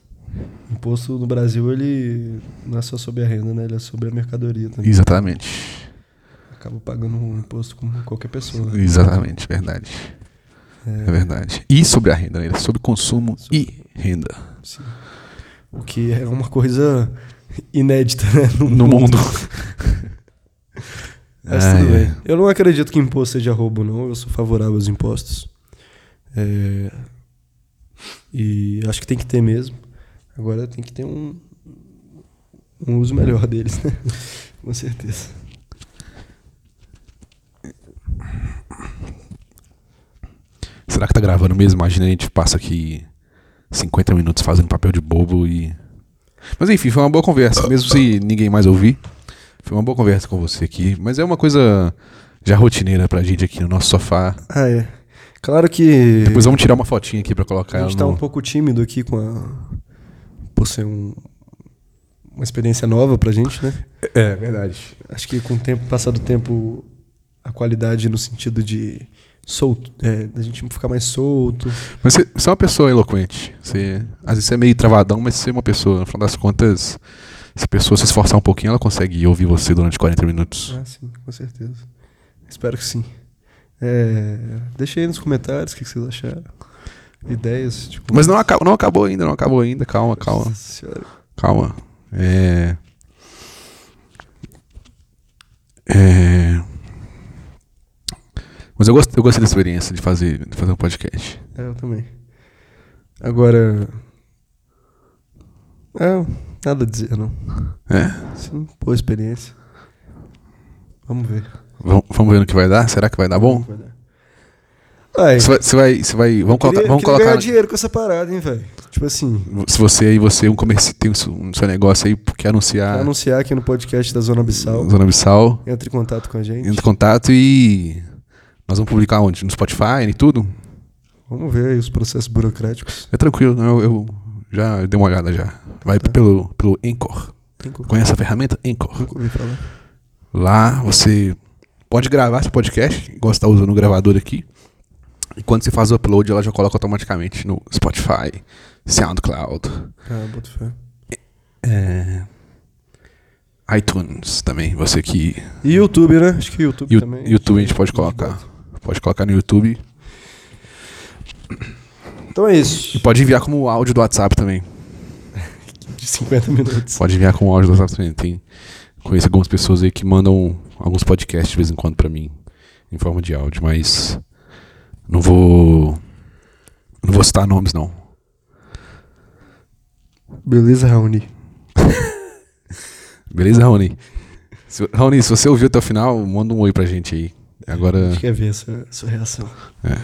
Imposto no Brasil, ele não é só sobre a renda, né? Ele é sobre a mercadoria também. Exatamente. Acaba pagando um imposto como qualquer pessoa. né? Exatamente, verdade. É verdade. E sobre a renda, né? Sobre consumo e renda. Sim. O que é uma coisa inédita, né? No mundo. Mas Ah, tudo é. bem. Eu não acredito que imposto seja roubo, não. Eu sou favorável aos impostos. É, E acho que tem que ter mesmo. Agora tem que ter um, um uso melhor deles, né? Com certeza. Será que tá gravando mesmo? Imagina a gente passa aqui 50 minutos fazendo papel de bobo e. Mas enfim, foi uma boa conversa, mesmo se ninguém mais ouvir. Foi uma boa conversa com você aqui. Mas é uma coisa já rotineira pra gente aqui no nosso sofá. Ah, é. Claro que Depois vamos tirar uma fotinha aqui pra colocar a gente tá no. um pouco tímido aqui com a. Por ser um- uma experiência nova pra gente, né? É, verdade. Acho que com o tempo, passado o tempo, a qualidade no sentido de solto, é, da gente ficar mais solto. Mas você, você é uma pessoa eloquente. Você, às vezes você é meio travadão, mas você é uma pessoa. No final das contas, se a pessoa se esforçar um pouquinho, ela consegue ouvir você durante 40 minutos. Ah, sim, com certeza. Espero que sim. É, deixa aí nos comentários o que que vocês acharam. Ideias, tipo. Mas não, acabou, não acabou ainda, não acabou ainda. Calma, calma. Calma. É. É. Mas eu gostei, eu gostei da experiência de fazer, de fazer um podcast. É, eu também. Agora. É, nada a dizer, não. É. Sim, boa experiência. Vamos ver. Vamos, vamos ver no que vai dar? Será que vai dar bom? Vai dar. Você vai, você vai, você vai- vamos colocar, queria, vamos queria colocar. ganhar dinheiro com essa parada, hein, velho. Tipo assim, Se você aí, você um comerci, tem seu, um seu negócio aí, quer quer anunciar anunciar aqui no podcast da Zona Abissal. Zona Abissal, Entre em contato com a gente. entre em contato e nós vamos publicar onde? No Spotify e tudo? Vamos ver aí os processos burocráticos. É tranquilo, eu, eu já dei uma olhada já. Vai Tá. pelo, pelo Anchor. Tem como- Conhece a ferramenta Anchor? Nunca ouvi falar. Lá você pode gravar seu podcast, igual você tá usando o gravador aqui. E quando você faz o upload, ela já coloca automaticamente no Spotify, SoundCloud, Ah, boto fé. é, iTunes também. Você que. E YouTube, né? Acho que YouTube Yu- também. YouTube a gente pode colocar. Pode colocar no YouTube. Então é E isso. pode enviar como áudio do WhatsApp também. De 50 minutos. Pode enviar com áudio do WhatsApp também. Tem, conheço algumas pessoas aí que mandam alguns podcasts de vez em quando pra mim, em forma de áudio, mas não vou. Não vou citar nomes, não. Beleza, Raoni? Beleza, Raoni? Se, Raoni, se você ouviu até o final, manda um oi pra gente aí. A Agora. gente quer ver essa sua reação. É.